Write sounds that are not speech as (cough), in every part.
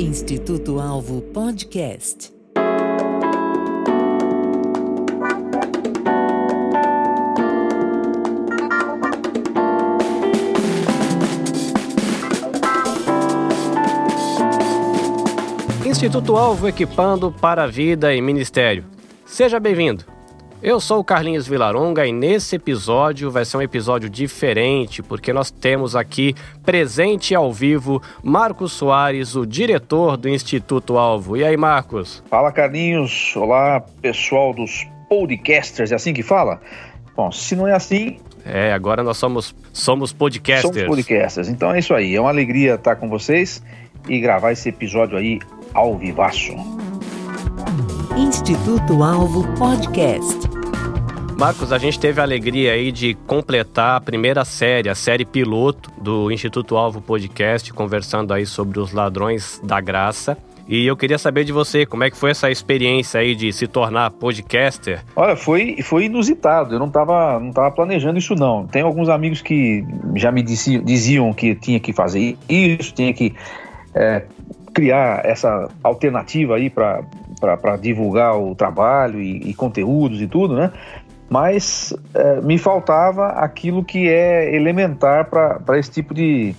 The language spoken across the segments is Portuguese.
Instituto Alvo Podcast. Instituto Alvo equipando para a vida e ministério. Seja bem-vindo. Eu sou o Carlinhos Vilaronga e nesse episódio vai ser um episódio diferente porque nós temos aqui presente ao vivo Marcos Soares, o diretor do Instituto Alvo. E aí, Marcos? Fala, Carlinhos. Olá, pessoal dos podcasters, é assim que fala? Bom, se não é assim. É, agora nós somos, somos podcasters. Somos podcasters. Então é isso aí. É uma alegria estar com vocês e gravar esse episódio aí ao vivaço. Instituto Alvo Podcast. Marcos, a gente teve a alegria aí de completar a primeira série, a série piloto do Instituto Alvo Podcast, conversando aí sobre os ladrões da graça. E eu queria saber de você, como é que foi essa experiência aí de se tornar podcaster? Olha, foi, foi inusitado, eu não estava não tava planejando isso não. Tem alguns amigos que já me diziam, diziam que tinha que fazer isso, tinha que é, criar essa alternativa aí para divulgar o trabalho e, e, conteúdos e tudo, né? mas é, me faltava aquilo que é elementar para esse tipo de,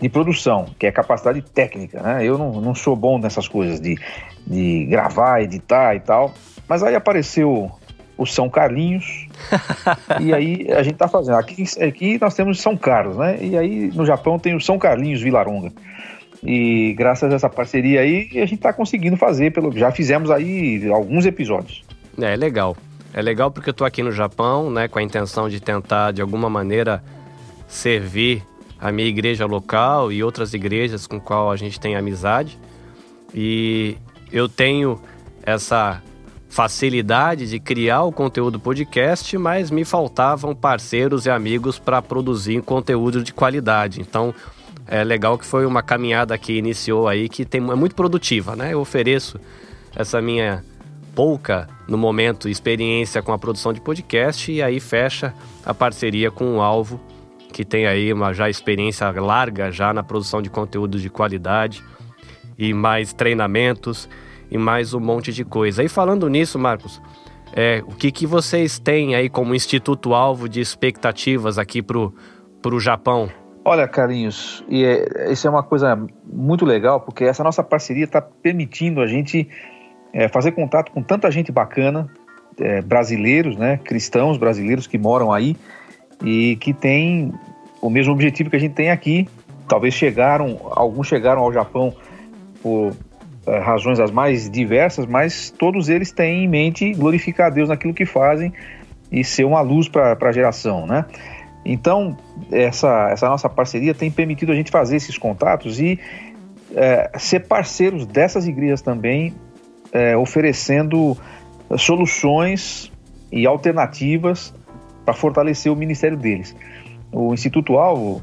de produção, que é a capacidade técnica. Né? Eu não, não sou bom nessas coisas de, de gravar, editar e tal, mas aí apareceu o São Carlinhos, (laughs) e aí a gente está fazendo. Aqui, aqui nós temos São Carlos, né? E aí no Japão tem o São Carlinhos Vilaronga. E graças a essa parceria aí, a gente está conseguindo fazer, pelo, já fizemos aí alguns episódios. É, legal. É legal porque eu estou aqui no Japão, né, com a intenção de tentar de alguma maneira servir a minha igreja local e outras igrejas com qual a gente tem amizade. E eu tenho essa facilidade de criar o conteúdo podcast, mas me faltavam parceiros e amigos para produzir conteúdo de qualidade. Então, é legal que foi uma caminhada que iniciou aí que tem, é muito produtiva, né? Eu ofereço essa minha pouca, no momento, experiência com a produção de podcast e aí fecha a parceria com o Alvo, que tem aí uma já experiência larga já na produção de conteúdo de qualidade e mais treinamentos e mais um monte de coisa. E falando nisso, Marcos, é, o que, que vocês têm aí como Instituto Alvo de expectativas aqui para o Japão? Olha, carinhos, e é, isso é uma coisa muito legal, porque essa nossa parceria está permitindo a gente é, fazer contato com tanta gente bacana, é, brasileiros, né, cristãos brasileiros que moram aí e que têm o mesmo objetivo que a gente tem aqui. Talvez chegaram, alguns chegaram ao Japão por é, razões as mais diversas, mas todos eles têm em mente glorificar a Deus naquilo que fazem e ser uma luz para a geração, né? Então, essa, essa nossa parceria tem permitido a gente fazer esses contatos e é, ser parceiros dessas igrejas também é, oferecendo soluções e alternativas para fortalecer o ministério deles. O Instituto Alvo,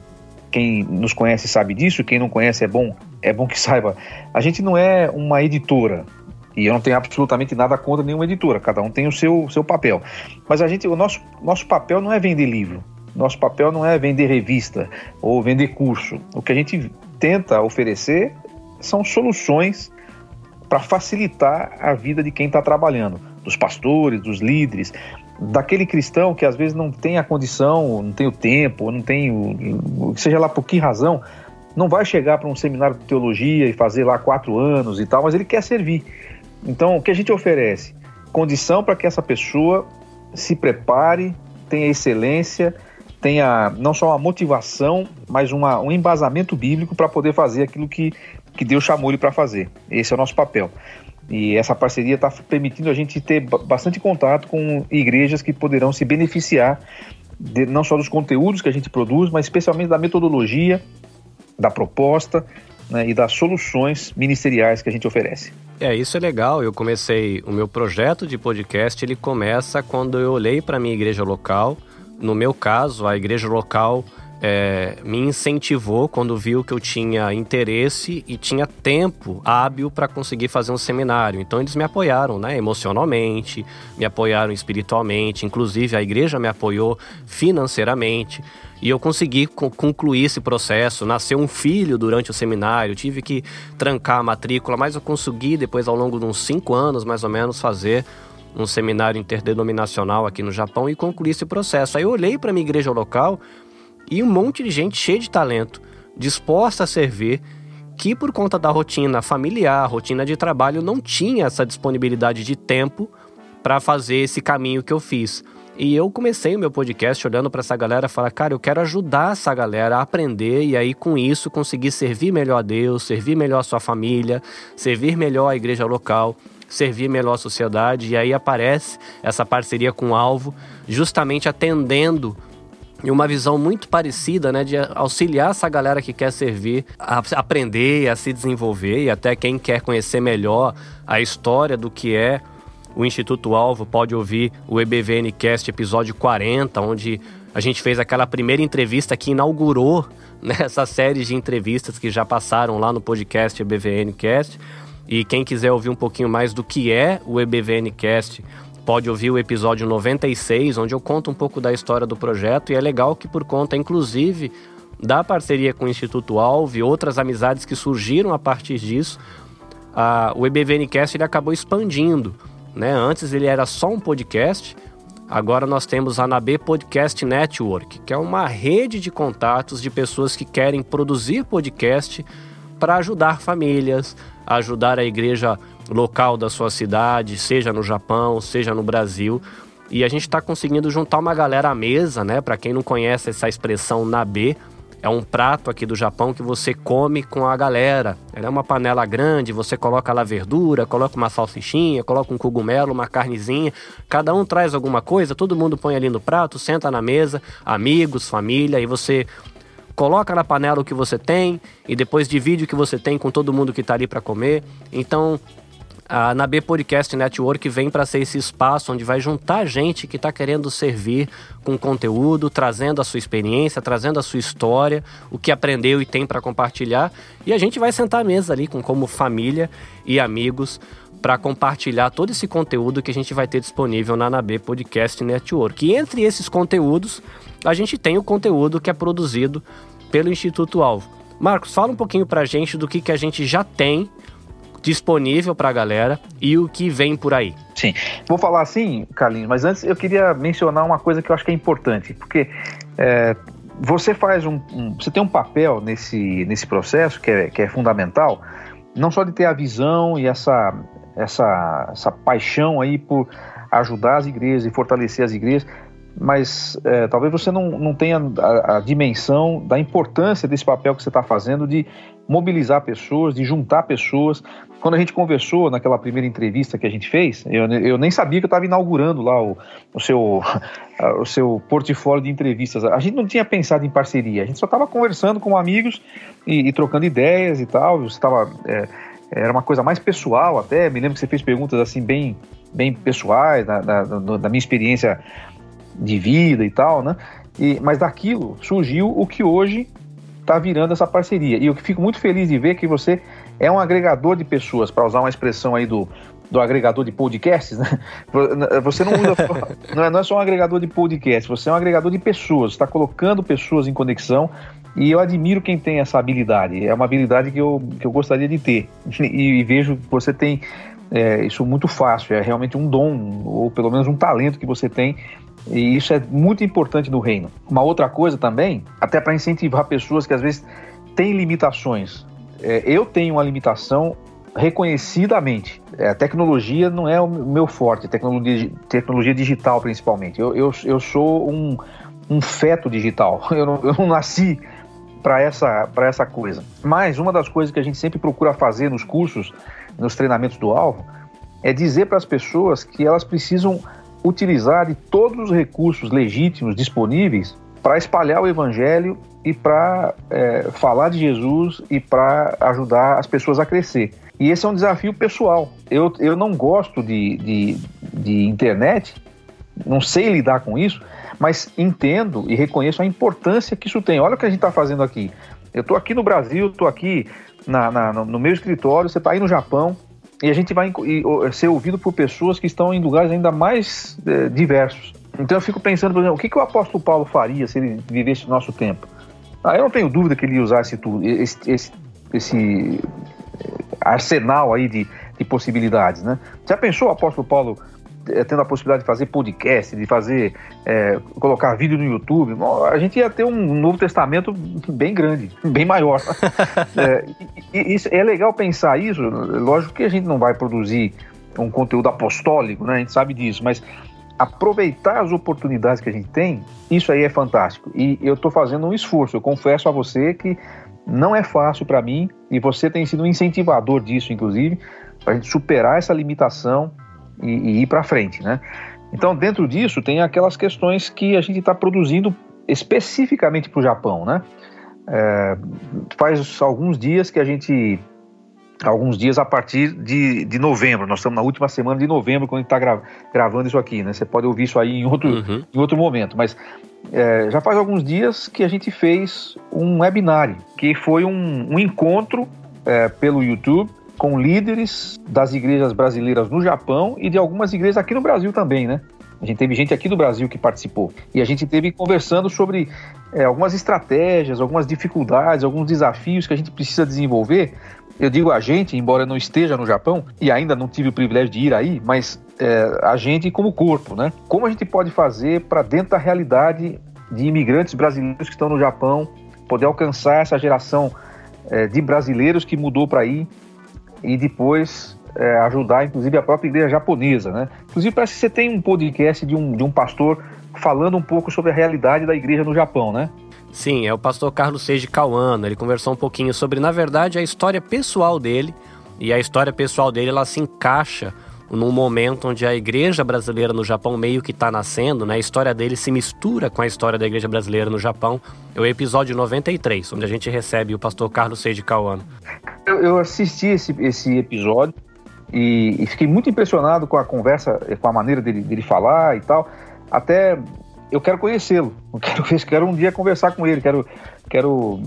quem nos conhece sabe disso, quem não conhece é bom, é bom que (laughs) saiba. A gente não é uma editora, e eu não tenho absolutamente nada contra nenhuma editora, cada um tem o seu, seu papel. Mas a gente, o nosso, nosso papel não é vender livro, nosso papel não é vender revista ou vender curso. O que a gente tenta oferecer são soluções para facilitar a vida de quem está trabalhando, dos pastores, dos líderes, daquele cristão que às vezes não tem a condição, não tem o tempo, não tem o, seja lá por que razão, não vai chegar para um seminário de teologia e fazer lá quatro anos e tal, mas ele quer servir. Então, o que a gente oferece? Condição para que essa pessoa se prepare, tenha excelência, tenha não só uma motivação, mas uma, um embasamento bíblico para poder fazer aquilo que que Deus chamou ele para fazer. Esse é o nosso papel. E essa parceria está permitindo a gente ter bastante contato com igrejas que poderão se beneficiar de, não só dos conteúdos que a gente produz, mas especialmente da metodologia, da proposta né, e das soluções ministeriais que a gente oferece. É, isso é legal. Eu comecei o meu projeto de podcast, ele começa quando eu olhei para minha igreja local. No meu caso, a igreja local é, me incentivou quando viu que eu tinha interesse e tinha tempo hábil para conseguir fazer um seminário. Então eles me apoiaram, né, emocionalmente, me apoiaram espiritualmente, inclusive a igreja me apoiou financeiramente. E eu consegui concluir esse processo. Nasceu um filho durante o seminário, tive que trancar a matrícula, mas eu consegui, depois, ao longo de uns cinco anos, mais ou menos, fazer um seminário interdenominacional aqui no Japão e concluir esse processo. Aí eu olhei para minha igreja local e um monte de gente cheia de talento, disposta a servir, que por conta da rotina familiar, rotina de trabalho, não tinha essa disponibilidade de tempo para fazer esse caminho que eu fiz. E eu comecei o meu podcast olhando para essa galera falar, cara, eu quero ajudar essa galera a aprender e aí com isso conseguir servir melhor a Deus, servir melhor a sua família, servir melhor a igreja local, servir melhor a sociedade. E aí aparece essa parceria com o Alvo, justamente atendendo e uma visão muito parecida, né, de auxiliar essa galera que quer servir a aprender, a se desenvolver e até quem quer conhecer melhor a história do que é o Instituto Alvo pode ouvir o EBVN Cast episódio 40, onde a gente fez aquela primeira entrevista que inaugurou né, essa série de entrevistas que já passaram lá no podcast EBVN Cast. E quem quiser ouvir um pouquinho mais do que é o EBVN Cast, pode ouvir o episódio 96, onde eu conto um pouco da história do projeto. E é legal que, por conta, inclusive, da parceria com o Instituto Alvo e outras amizades que surgiram a partir disso, a, o EBVNcast ele acabou expandindo. Né? Antes ele era só um podcast, agora nós temos a Nabe Podcast Network, que é uma rede de contatos de pessoas que querem produzir podcast para ajudar famílias, ajudar a igreja local da sua cidade, seja no Japão, seja no Brasil. E a gente está conseguindo juntar uma galera à mesa, né? Para quem não conhece essa expressão Nabe, é um prato aqui do Japão que você come com a galera. Ela é uma panela grande, você coloca lá verdura, coloca uma salsichinha, coloca um cogumelo, uma carnezinha. Cada um traz alguma coisa, todo mundo põe ali no prato, senta na mesa, amigos, família, e você coloca na panela o que você tem e depois divide o que você tem com todo mundo que está ali para comer. Então, a Nabe Podcast Network vem para ser esse espaço onde vai juntar gente que está querendo servir com conteúdo, trazendo a sua experiência, trazendo a sua história, o que aprendeu e tem para compartilhar. E a gente vai sentar à mesa ali com como família e amigos para compartilhar todo esse conteúdo que a gente vai ter disponível na Nabe Podcast Network. E entre esses conteúdos, a gente tem o conteúdo que é produzido pelo Instituto Alvo. Marcos, fala um pouquinho para a gente do que, que a gente já tem disponível para a galera e o que vem por aí. Sim, vou falar assim, Carlinhos, mas antes eu queria mencionar uma coisa que eu acho que é importante, porque é, você faz um, um, você tem um papel nesse, nesse processo que é, que é fundamental, não só de ter a visão e essa, essa, essa paixão aí por ajudar as igrejas e fortalecer as igrejas, mas é, talvez você não, não tenha a, a, dimensão da importância desse papel que você está fazendo de mobilizar pessoas, de juntar pessoas. Quando a gente conversou naquela primeira entrevista que a gente fez, eu, eu nem sabia que eu estava inaugurando lá o, o, seu, (laughs) o seu portfólio de entrevistas. A gente não tinha pensado em parceria, a gente só estava conversando com amigos e, e, trocando ideias e tal. Você estava. É, era uma coisa mais pessoal até. Me lembro que você fez perguntas assim bem, bem pessoais da, da, da minha experiência de vida e tal, né? E, mas daquilo surgiu o que hoje está virando essa parceria. E eu fico muito feliz de ver que você é um agregador de pessoas, para usar uma expressão aí do, do agregador de podcasts, né? (laughs) Você não usa (laughs) não, é, não é só um agregador de podcasts, você é um agregador de pessoas, está colocando pessoas em conexão e eu admiro quem tem essa habilidade. É uma habilidade que eu, que eu gostaria de ter. (laughs) E, e vejo que você tem é, isso muito fácil, é realmente um dom, ou pelo menos um talento que você tem e isso é muito importante no reino. Uma outra coisa também, até para incentivar pessoas que às vezes têm limitações. É, eu tenho uma limitação reconhecidamente. É, a tecnologia não é o meu forte, tecnologia, tecnologia digital principalmente. Eu, eu, eu sou um, um feto digital. (laughs) Eu não, eu não nasci para essa, essa coisa. Mas uma das coisas que a gente sempre procura fazer nos cursos, nos treinamentos do alvo, é dizer para as pessoas que elas precisam utilizar de todos os recursos legítimos disponíveis para espalhar o evangelho e para é, falar de Jesus e para ajudar as pessoas a crescer. E esse é um desafio pessoal. Eu, eu não gosto de, de, de internet, não sei lidar com isso, mas entendo e reconheço a importância que isso tem. Olha o que a gente está fazendo aqui. Eu estou aqui no Brasil, estou aqui na, na, no meu escritório, você está aí no Japão, e a gente vai ser ouvido por pessoas que estão em lugares ainda mais é, diversos. Então eu fico pensando, por exemplo, o que, que o apóstolo Paulo faria se ele vivesse no nosso tempo? Ah, eu não tenho dúvida que ele usar esse, esse, esse, esse arsenal aí de, de possibilidades, né? Já pensou o apóstolo Paulo tendo a possibilidade de fazer podcast, de fazer é, colocar vídeo no YouTube, a gente ia ter um Novo Testamento bem grande, (laughs) bem maior. (laughs) é, e, e, é legal pensar isso. Lógico que a gente não vai produzir um conteúdo apostólico, né? A gente sabe disso, mas aproveitar as oportunidades que a gente tem, isso aí é fantástico. E eu estou fazendo um esforço. Eu confesso a você que não é fácil para mim e você tem sido um incentivador disso, inclusive, para a gente superar essa limitação e, e ir para frente, né? Então, dentro disso, tem aquelas questões que a gente está produzindo especificamente para o Japão, né? É, faz alguns dias que a gente alguns dias a partir de, de novembro. Nós estamos na última semana de novembro quando a gente está gra gravando isso aqui, né? Você pode ouvir isso aí em outro, uhum. em outro momento. Mas é, já faz alguns dias que a gente fez um webinário, que foi um, um encontro é, pelo YouTube com líderes das igrejas brasileiras no Japão e de algumas igrejas aqui no Brasil também, né? A gente teve gente aqui do Brasil que participou. E a gente teve conversando sobre é, algumas estratégias, algumas dificuldades, alguns desafios que a gente precisa desenvolver eu digo a gente, embora não esteja no Japão e ainda não tive o privilégio de ir aí, mas é, a gente como corpo, né? Como a gente pode fazer para dentro da realidade de imigrantes brasileiros que estão no Japão poder alcançar essa geração é, de brasileiros que mudou para aí e depois é, ajudar, inclusive, a própria igreja japonesa, né? Inclusive, parece que você tem um podcast de um, de um pastor falando um pouco sobre a realidade da igreja no Japão, né? Sim, é o pastor Carlos Seiji Cauano. Ele conversou um pouquinho sobre, na verdade, a história pessoal dele. E a história pessoal dele, ela se encaixa num momento onde a igreja brasileira no Japão meio que está nascendo, né? A história dele se mistura com a história da igreja brasileira no Japão. É o episódio 93, onde a gente recebe o pastor Carlos Seiji Cauano. Eu, eu assisti esse, esse episódio e, e, fiquei muito impressionado com a conversa, com a maneira dele, dele falar e tal. Até eu quero conhecê-lo, quero, quero um dia conversar com ele, quero, quero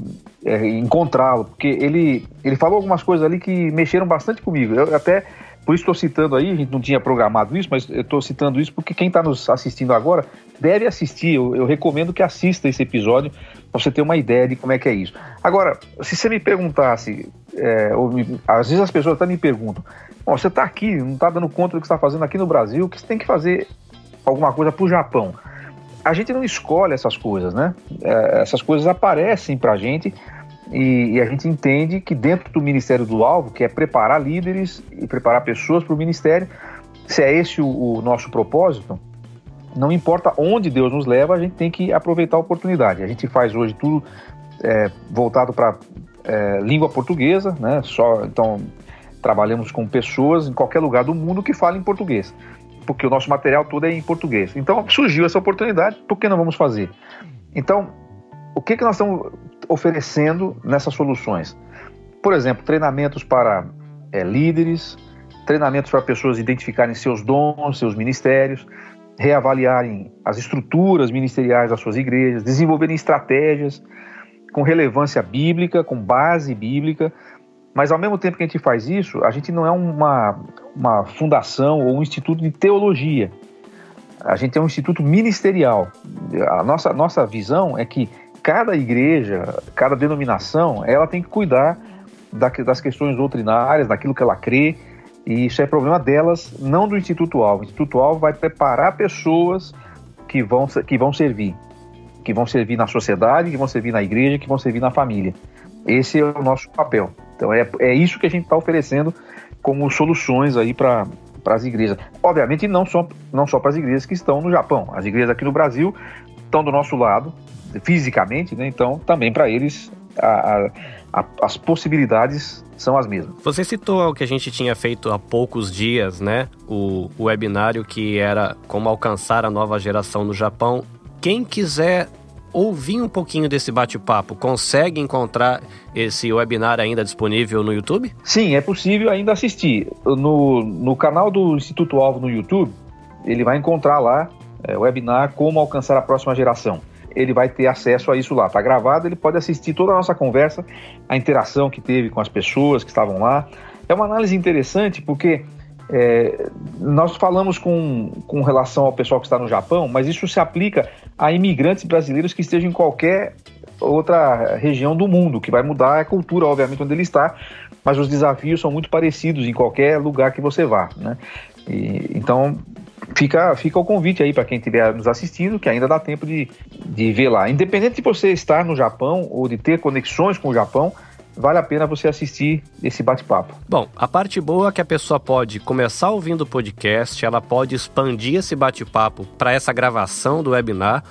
é, encontrá-lo, porque ele, ele falou algumas coisas ali que mexeram bastante comigo. Eu até, por isso estou citando aí, a gente não tinha programado isso, mas eu estou citando isso porque quem está nos assistindo agora deve assistir. Eu, eu recomendo que assista esse episódio para você ter uma ideia de como é que é isso. Agora, se você me perguntasse, é, me, às vezes as pessoas até me perguntam, você está aqui, não está dando conta do que está fazendo aqui no Brasil, que você tem que fazer alguma coisa para o Japão a gente não escolhe essas coisas, né? É, essas coisas aparecem para a gente e, e, a gente entende que dentro do Ministério do Alvo, que é preparar líderes e preparar pessoas para o ministério, se é esse o, o, nosso propósito, não importa onde Deus nos leva, a gente tem que aproveitar a oportunidade. A gente faz hoje tudo é, voltado para é, língua portuguesa, né? Só então trabalhamos com pessoas em qualquer lugar do mundo que falem português porque o nosso material todo é em português. Então surgiu essa oportunidade, por que não vamos fazer? Então, o que, que nós estamos oferecendo nessas soluções? Por exemplo, treinamentos para é, líderes, treinamentos para pessoas identificarem seus dons, seus ministérios, reavaliarem as estruturas ministeriais das suas igrejas, desenvolverem estratégias com relevância bíblica, com base bíblica, mas ao mesmo tempo que a gente faz isso, a gente não é uma, uma fundação ou um instituto de teologia. A gente é um instituto ministerial. A nossa, nossa visão é que cada igreja, cada denominação, ela tem que cuidar das questões doutrinárias, daquilo que ela crê, e isso é problema delas, não do Instituto Alvo. O Instituto Alvo vai preparar pessoas que vão, que vão servir, que vão servir na sociedade, que vão servir na igreja, que vão servir na família. Esse é o nosso papel. Então é, é isso que a gente está oferecendo como soluções aí para as igrejas. Obviamente não só, não só para as igrejas que estão no Japão. As igrejas aqui no Brasil estão do nosso lado, fisicamente, né? então também para eles a, a, as possibilidades são as mesmas. Você citou o que a gente tinha feito há poucos dias, né? O, o webinário que era como alcançar a nova geração no Japão. Quem quiser ouvir um pouquinho desse bate-papo, consegue encontrar esse webinar ainda disponível no YouTube? Sim, é possível ainda assistir. No, no canal do Instituto Alvo no YouTube, ele vai encontrar lá é, o webinar Como Alcançar a Próxima Geração. Ele vai ter acesso a isso lá. Está gravado, ele pode assistir toda a nossa conversa, a interação que teve com as pessoas que estavam lá. É uma análise interessante porque É, nós falamos com, com relação ao pessoal que está no Japão, mas isso se aplica a imigrantes brasileiros que estejam em qualquer outra região do mundo, que vai mudar a cultura, obviamente, onde ele está, mas os desafios são muito parecidos em qualquer lugar que você vá. Né? E, então, fica, fica o convite aí para quem estiver nos assistindo, que ainda dá tempo de, de ver lá. Independente de você estar no Japão ou de ter conexões com o Japão, vale a pena você assistir esse bate-papo. Bom, a parte boa é que a pessoa pode começar ouvindo o podcast, ela pode expandir esse bate-papo para essa gravação do webinar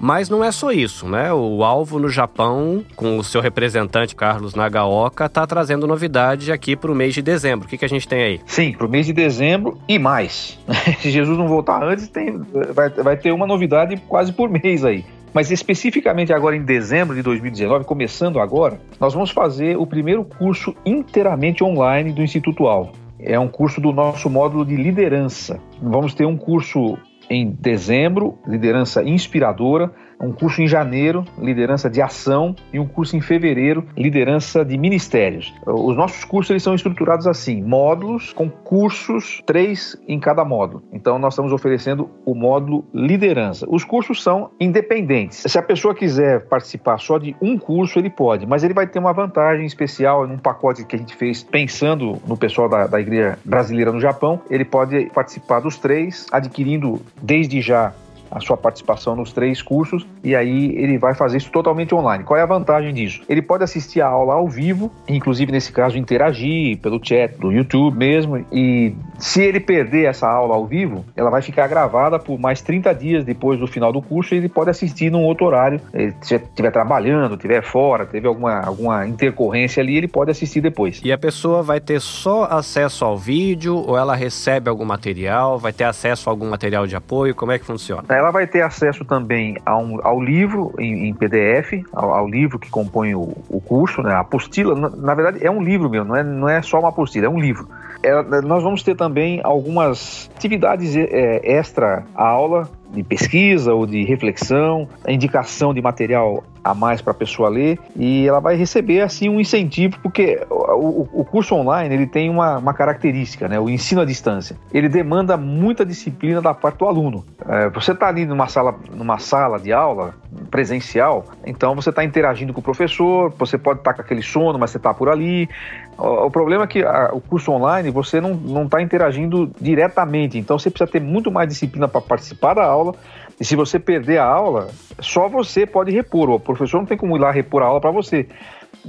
mas não é só isso, né? O Alvo no Japão, com o seu representante Carlos Nagaoka, está trazendo novidade aqui para o mês de dezembro. O que, que a gente tem aí? Sim, para o mês de dezembro e mais. (laughs) Se Jesus não voltar antes, tem, vai, vai ter uma novidade quase por mês aí. Mas especificamente agora em dezembro de 2019, começando agora, nós vamos fazer o primeiro curso inteiramente online do Instituto Alvo. É um curso do nosso módulo de liderança. Vamos ter um curso em dezembro, liderança inspiradora, um curso em janeiro, liderança de ação, e um curso em fevereiro, liderança de ministérios. Os nossos cursos eles são estruturados assim, módulos com cursos, três em cada módulo. Então nós estamos oferecendo o módulo liderança. Os cursos são independentes. Se a pessoa quiser participar só de um curso, ele pode, mas ele vai ter uma vantagem especial num pacote que a gente fez pensando no pessoal da, da igreja brasileira no Japão. Ele pode participar dos três, adquirindo desde já a sua participação nos três cursos e aí ele vai fazer isso totalmente online. Qual é a vantagem disso? Ele pode assistir a aula ao vivo, inclusive nesse caso interagir pelo chat do YouTube mesmo e se ele perder essa aula ao vivo, ela vai ficar gravada por mais 30 dias depois do final do curso e ele pode assistir num outro horário. Se estiver trabalhando, estiver fora, teve alguma, alguma intercorrência ali, ele pode assistir depois. E a pessoa vai ter só acesso ao vídeo ou ela recebe algum material, vai ter acesso a algum material de apoio? Como é que funciona? Ela vai ter acesso também um, ao livro em, em PDF, ao, ao, livro que compõe o, o curso, né? a apostila. Na, na, verdade, é um livro mesmo, não é, não é só uma apostila, é um livro. É, nós vamos ter também algumas atividades é, extra à aula de pesquisa ou de reflexão, indicação de material a mais para a pessoa ler e ela vai receber assim um incentivo porque o, o curso online ele tem uma, uma, característica, né? O ensino à distância ele demanda muita disciplina da parte do aluno. É, você está ali numa sala, numa sala de aula presencial, então você está interagindo com o professor, você pode estar tá com aquele sono, mas você está por ali. O, problema é que o curso online você não está interagindo diretamente, então você precisa ter muito mais disciplina para participar da aula e se você perder a aula, só você pode repor. O professor não tem como ir lá repor a aula para você.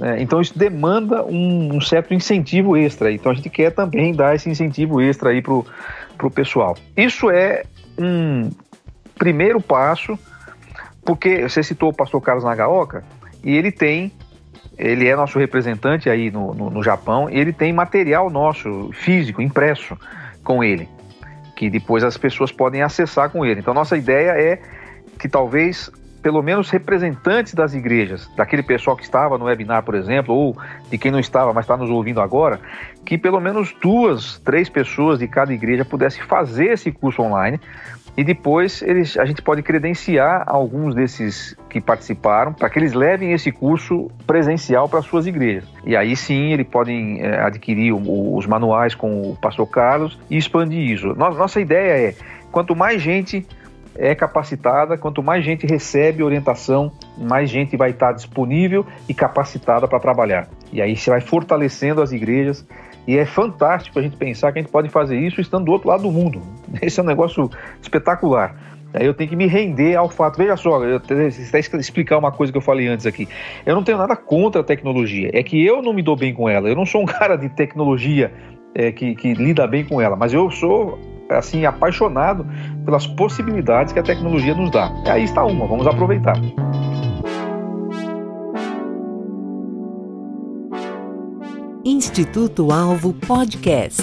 É, então isso demanda um, um, certo incentivo extra. Então a gente quer também dar esse incentivo extra aí para o pessoal. Isso é um primeiro passo, porque você citou o pastor Carlos Nagaoka, e ele tem, ele é nosso representante aí no, no, no Japão, e ele tem material nosso, físico, impresso com ele que depois as pessoas podem acessar com ele. Então, nossa ideia é que talvez pelo menos representantes das igrejas, daquele pessoal que estava no webinar, por exemplo, ou de quem não estava, mas está nos ouvindo agora, que pelo menos duas, três pessoas de cada igreja pudessem fazer esse curso online, e depois eles, a gente pode credenciar alguns desses que participaram para que eles levem esse curso presencial para suas igrejas. E aí sim eles podem é, adquirir o, os manuais com o pastor Carlos e expandir isso. Nossa ideia é, quanto mais gente é capacitada, quanto mais gente recebe orientação, mais gente vai estar disponível e capacitada para trabalhar. E aí você vai fortalecendo as igrejas e é fantástico a gente pensar que a gente pode fazer isso estando do outro lado do mundo. (laughs) Esse é um negócio espetacular. Aí eu tenho que me render ao fato. Veja só, eu que explicar uma coisa que eu falei antes aqui. Eu não tenho nada contra a tecnologia. É que eu não me dou bem com ela. Eu não sou um (laughs) cara de tecnologia é, que, que lida bem com ela. Mas eu sou assim apaixonado pelas possibilidades que a tecnologia nos dá. E aí está uma. Vamos aproveitar. Instituto Alvo Podcast.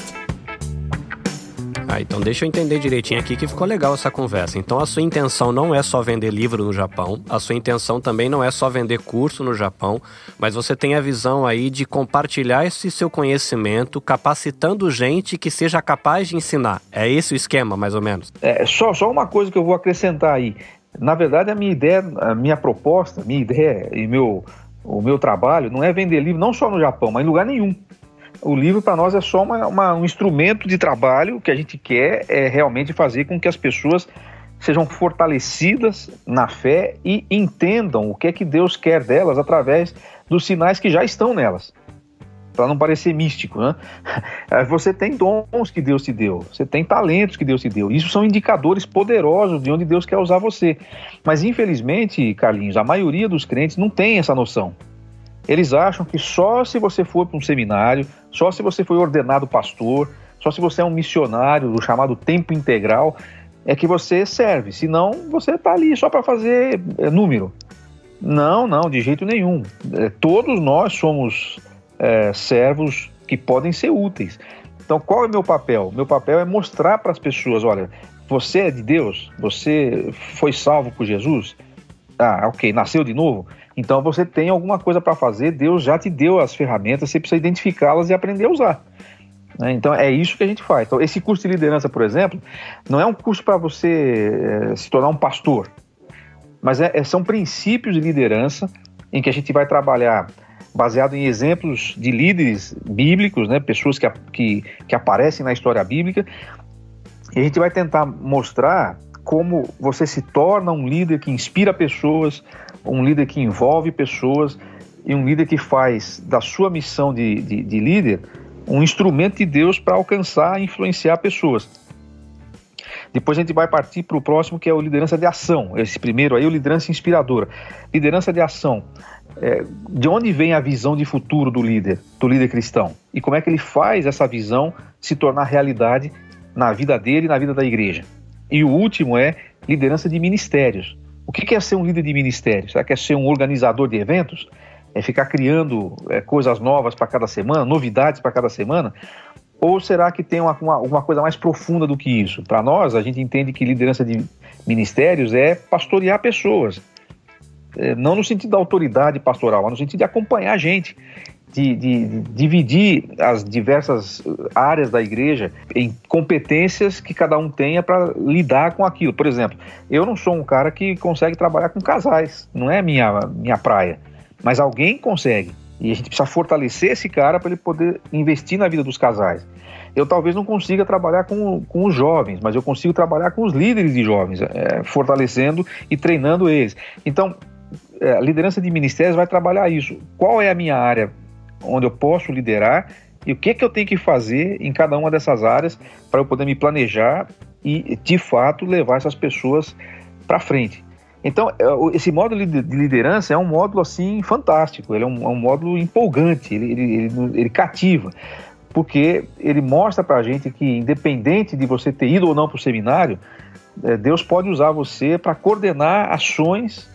Ah, então deixa eu entender direitinho aqui que ficou legal essa conversa. Então a sua intenção não é só vender livro no Japão, a sua intenção também não é só vender curso no Japão, mas você tem a visão aí de compartilhar esse seu conhecimento, capacitando gente que seja capaz de ensinar. É esse o esquema, mais ou menos? É, só, só uma coisa que eu vou acrescentar aí. Na verdade, a minha ideia, a minha proposta, minha ideia e meu o meu trabalho não é vender livro não só no Japão, mas em lugar nenhum. O livro para nós é só uma, uma, um instrumento de trabalho que a gente quer é realmente fazer com que as pessoas sejam fortalecidas na fé e entendam o que é que Deus quer delas através dos sinais que já estão nelas. Para não parecer místico, né? Você tem dons que Deus te deu, você tem talentos que Deus te deu. Isso são indicadores poderosos de onde Deus quer usar você. Mas infelizmente, Carlinhos, a maioria dos crentes não tem essa noção. Eles acham que só se você for para um seminário, só se você foi ordenado pastor, só se você é um missionário do chamado tempo integral, é que você serve. Senão, você está ali só para fazer é, número. Não, não, de jeito nenhum. É, todos nós somos é, servos que podem ser úteis. Então, qual é o meu papel? Meu papel é mostrar para as pessoas: olha, você é de Deus, você foi salvo por Jesus. Ah, ok, nasceu de novo. Então você tem alguma coisa para fazer, Deus já te deu as ferramentas, você precisa identificá-las e aprender a usar. Né? Então é isso que a gente faz. Então, esse curso de liderança, por exemplo, não é um curso para você é, se tornar um pastor, mas é, é, são princípios de liderança em que a gente vai trabalhar baseado em exemplos de líderes bíblicos, né? pessoas que, que, que aparecem na história bíblica, e a gente vai tentar mostrar como você se torna um líder que inspira pessoas, um líder que envolve pessoas e um líder que faz da sua missão de, de, de líder um instrumento de Deus para alcançar e influenciar pessoas. Depois a gente vai partir para o próximo, que é o liderança de ação. Esse primeiro aí, o liderança inspiradora. Liderança de ação. É, de onde vem a visão de futuro do líder, do líder cristão? E como é que ele faz essa visão se tornar realidade na vida dele e na vida da igreja? E o último é liderança de ministérios. O que é ser um líder de ministério? Será que é ser um organizador de eventos? é ficar criando é, coisas novas para cada semana, novidades para cada semana? Ou será que tem uma, uma, uma coisa mais profunda do que isso? Para nós, a gente entende que liderança de ministérios é pastorear pessoas. É, não no sentido da autoridade pastoral, mas no sentido de acompanhar a gente, de, de, de, dividir as diversas áreas da igreja em competências que cada um tenha para lidar com aquilo. Por exemplo, eu não sou um cara que consegue trabalhar com casais, não é minha, minha praia. Mas alguém consegue. E a gente precisa fortalecer esse cara para ele poder investir na vida dos casais. Eu talvez não consiga trabalhar com, com os jovens, mas eu consigo trabalhar com os líderes de jovens, é, fortalecendo e treinando eles. Então, é, a liderança de ministérios vai trabalhar isso. Qual é a minha área onde eu posso liderar e o que, que eu tenho que fazer em cada uma dessas áreas para eu poder me planejar e, de fato, levar essas pessoas para frente. Então, é, esse módulo de liderança é um módulo assim fantástico, ele é um, é um módulo empolgante, ele, ele, ele, ele cativa, porque ele mostra para a gente que, independente de você ter ido ou não para o seminário, é, Deus pode usar você para coordenar ações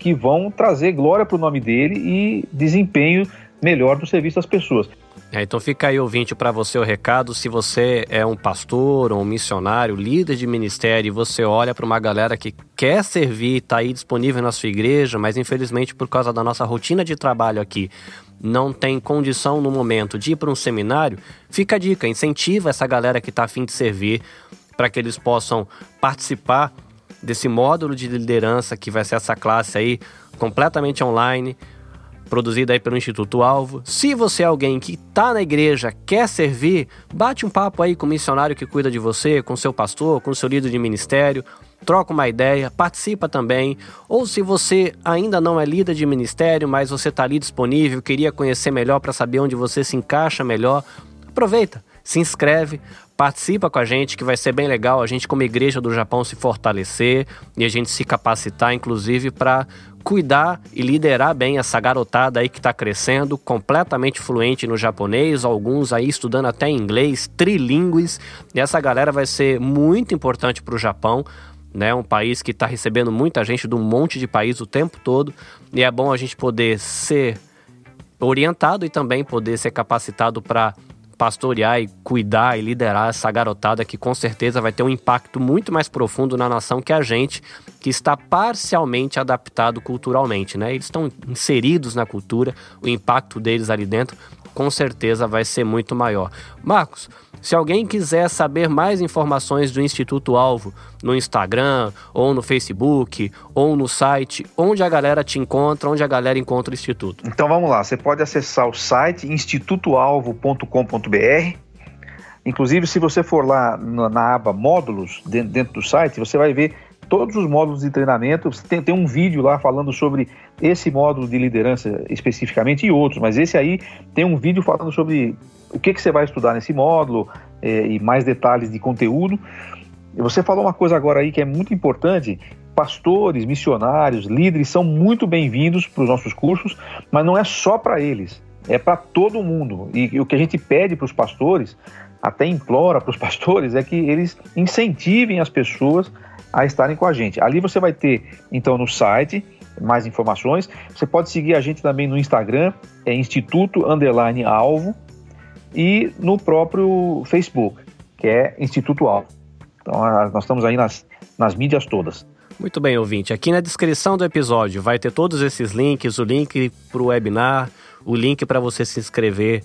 que vão trazer glória para o nome dele e desempenho melhor do serviço das pessoas. É, então fica aí, ouvinte, para você o recado. Se você é um pastor um missionário, líder de ministério, e você olha para uma galera que quer servir, está aí disponível na sua igreja, mas infelizmente por causa da nossa rotina de trabalho aqui, não tem condição no momento de ir para um seminário, fica a dica, incentiva essa galera que está afim de servir para que eles possam participar desse módulo de liderança que vai ser essa classe aí completamente online produzida aí pelo Instituto Alvo. Se você é alguém que está na igreja, quer servir, bate um papo aí com o missionário que cuida de você, com seu pastor, com seu líder de ministério, troca uma ideia, participa também. Ou se você ainda não é líder de ministério, mas você está ali disponível, queria conhecer melhor para saber onde você se encaixa melhor, aproveita, se inscreve, participa com a gente, que vai ser bem legal a gente como igreja do Japão se fortalecer e a gente se capacitar, inclusive, para cuidar e liderar bem essa garotada aí que está crescendo, completamente fluente no japonês, alguns aí estudando até inglês, trilingües. E essa galera vai ser muito importante para o Japão. Né, um país que está recebendo muita gente de um monte de país o tempo todo, e é bom a gente poder ser orientado e também poder ser capacitado para pastorear e cuidar e liderar essa garotada que com certeza vai ter um impacto muito mais profundo na nação que a gente, que está parcialmente adaptado culturalmente, né? Eles estão inseridos na cultura, o impacto deles ali dentro com certeza vai ser muito maior. Marcos, se alguém quiser saber mais informações do Instituto Alvo no Instagram, ou no Facebook, ou no site, onde a galera te encontra, onde a galera encontra o Instituto? Então vamos lá, você pode acessar o site institutoalvo.com.br. Inclusive, se você for lá na, aba módulos dentro do site, você vai ver todos os módulos de treinamento. Tem, tem, um vídeo lá falando sobre esse módulo de liderança especificamente e outros, mas esse aí tem um vídeo falando sobre o que, que você vai estudar nesse módulo é, e mais detalhes de conteúdo. Você falou uma coisa agora aí que é muito importante. Pastores, missionários, líderes são muito bem-vindos para os nossos cursos, mas não é só para eles, é para todo mundo. E, e o que a gente pede para os pastores, até implora para os (laughs) pastores, é que eles incentivem as pessoas a estarem com a gente. Ali você vai ter, então, no site mais informações. Você pode seguir a gente também no Instagram, é Instituto Underline Alvo, e no próprio Facebook, que é Instituto Alvo. Então, nós estamos aí nas, nas mídias todas. Muito bem, ouvinte. Aqui na descrição do episódio vai ter todos esses links: o link para o webinar, o link para você se inscrever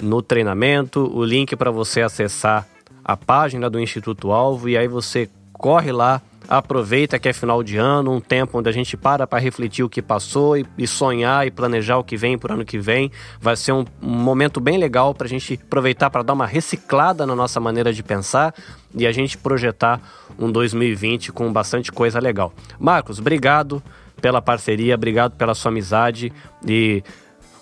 no treinamento, o link para você acessar a página do Instituto Alvo e aí você corre lá, aproveita que é final de ano, um tempo onde a gente para para refletir o que passou e, e, sonhar e planejar o que vem por ano que vem. Vai ser um, um momento bem legal para a gente aproveitar para dar uma reciclada na nossa maneira de pensar e a gente projetar um 2020 com bastante coisa legal. Marcos, obrigado pela parceria, obrigado pela sua amizade e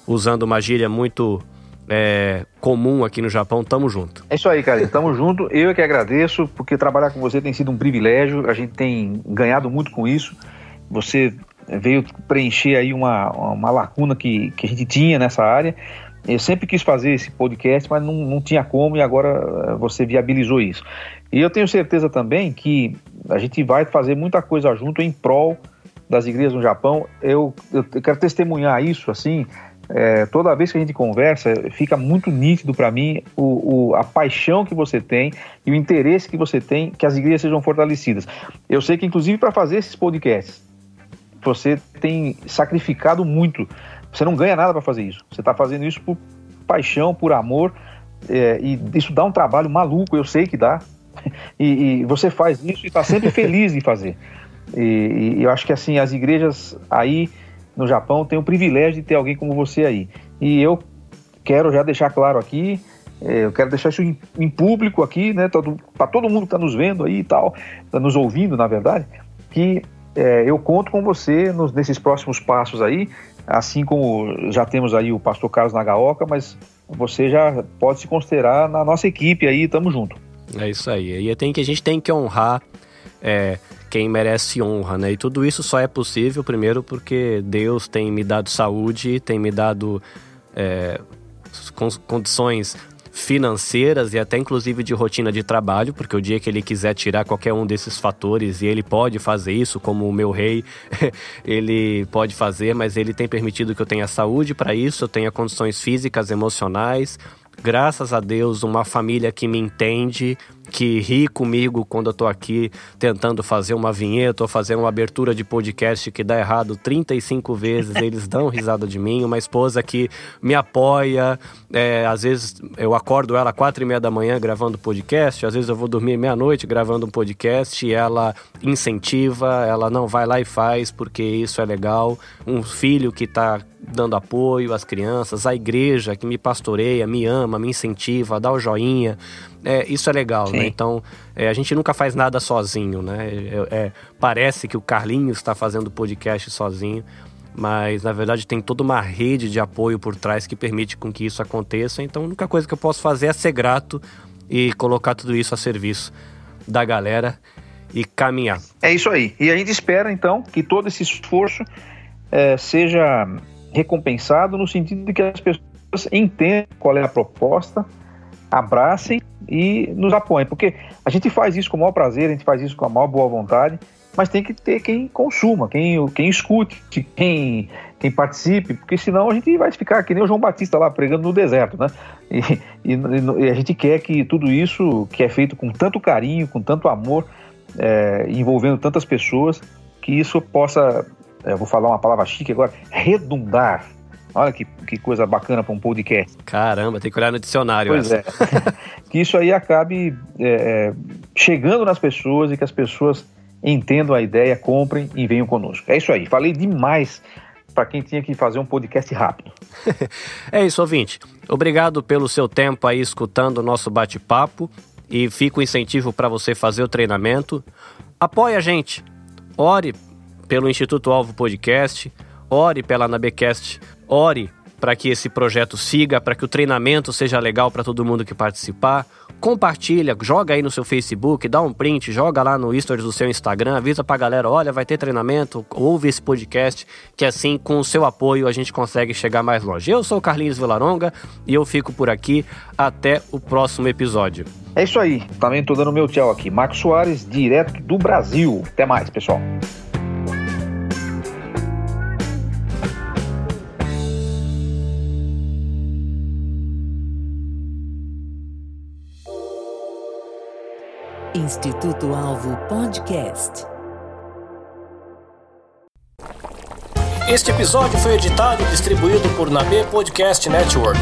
usando uma gíria muito é, comum aqui no Japão. Tamo junto. É isso aí, cara. Tamo junto. Eu é que agradeço, porque trabalhar com você tem sido um privilégio. A gente tem ganhado muito com isso. Você veio preencher aí uma, uma lacuna que, que a gente tinha nessa área. Eu sempre quis fazer esse podcast, mas não, não tinha como e agora eh, você viabilizou isso. E eu tenho certeza também que a gente vai fazer muita coisa junto em prol das igrejas no Japão. Eu, eu quero testemunhar isso, assim, é, toda vez que a gente conversa, fica muito nítido para mim o, o, a paixão que você tem e o interesse que você tem que as igrejas sejam fortalecidas. Eu sei que, inclusive, para fazer esses podcasts, você tem sacrificado muito. Você não ganha nada para fazer isso. Você está fazendo isso por paixão, por amor, é, e isso dá um trabalho maluco, eu sei que dá. (laughs) E, e você faz isso e está sempre feliz em fazer. E, e eu acho que assim as igrejas aí no Japão tem o privilégio de ter alguém como você aí. E eu quero já deixar claro aqui, é, eu quero deixar isso em, em público aqui, né, para todo mundo que está nos vendo aí e tal, está nos ouvindo, na verdade, que é, eu conto com você nos, nesses próximos passos aí, assim como já temos aí o pastor Carlos Nagaoka, mas você já pode se considerar na nossa equipe aí, estamos junto. É isso aí. E tem que, a gente tem que honrar é, quem merece honra, né? E tudo isso só é possível, primeiro, porque Deus tem me dado saúde, tem me dado é, condições financeiras e até inclusive de rotina de trabalho, porque o dia que ele quiser tirar qualquer um desses fatores, e ele pode fazer isso, como o meu rei, (laughs) ele pode fazer, mas ele tem permitido que eu tenha saúde para isso, eu tenha condições físicas, emocionais, graças a Deus, uma família que me entende, que ri comigo quando eu tô aqui tentando fazer uma vinheta ou fazer uma abertura de podcast que dá errado 35 vezes, (laughs) eles dão risada de mim. Uma esposa que me apoia, é, às vezes eu acordo ela quatro e meia da manhã gravando podcast, às vezes eu vou dormir meia-noite gravando um podcast e ela incentiva, ela não vai lá e faz porque isso é legal. Um filho que tá dando apoio às crianças, a igreja que me pastoreia, me ama, me incentiva, dá o joinha. É, isso é legal, né? Então, é, a gente nunca faz nada sozinho, né? É, é parece que o Carlinhos está fazendo podcast sozinho, mas na verdade tem toda uma rede de apoio por trás que permite com que isso aconteça. Então, a única coisa que eu posso fazer é ser grato e colocar tudo isso a serviço da galera e caminhar. É isso aí. E a gente espera então que todo esse esforço é, seja recompensado no sentido de que as pessoas entendam qual é a proposta, abracem e nos apoiem, porque a gente faz isso com o maior prazer, a gente faz isso com a maior boa vontade, mas tem que ter quem consuma, quem, quem escute, quem, quem participe, porque senão a gente vai ficar que nem o João Batista lá pregando no deserto, né? E, e, e a gente quer que tudo isso que é feito com tanto carinho, com tanto amor, é, envolvendo tantas pessoas, que isso possa é, vou falar uma palavra chique agora, redundar Olha que, que coisa bacana para um podcast. Caramba, tem que olhar no dicionário. Pois essa. é. (laughs) que isso aí acabe é, chegando nas pessoas e que as pessoas entendam a ideia, comprem e venham conosco. É isso aí. Falei demais para quem tinha que fazer um podcast rápido. (laughs) é isso, ouvinte. Obrigado pelo seu tempo aí escutando o nosso bate-papo e fica o incentivo para você fazer o treinamento. Apoie a gente. Ore pelo Instituto Alvo Podcast, ore pela Nabecast, ore para que esse projeto siga, para que o treinamento seja legal para todo mundo que participar. Compartilha, joga aí no seu Facebook, dá um print, joga lá no stories do seu Instagram, avisa pra galera, olha, vai ter treinamento, ouve esse podcast, que assim, com o seu apoio, a gente consegue chegar mais longe. Eu sou o Carlinhos Vilaronga e eu fico por aqui até o próximo episódio. É isso aí, também tô dando meu tchau aqui. Marcos Soares, direto do Brasil. Até mais, pessoal. Instituto Alvo Podcast. Este episódio foi editado e distribuído por Nabe Podcast Network.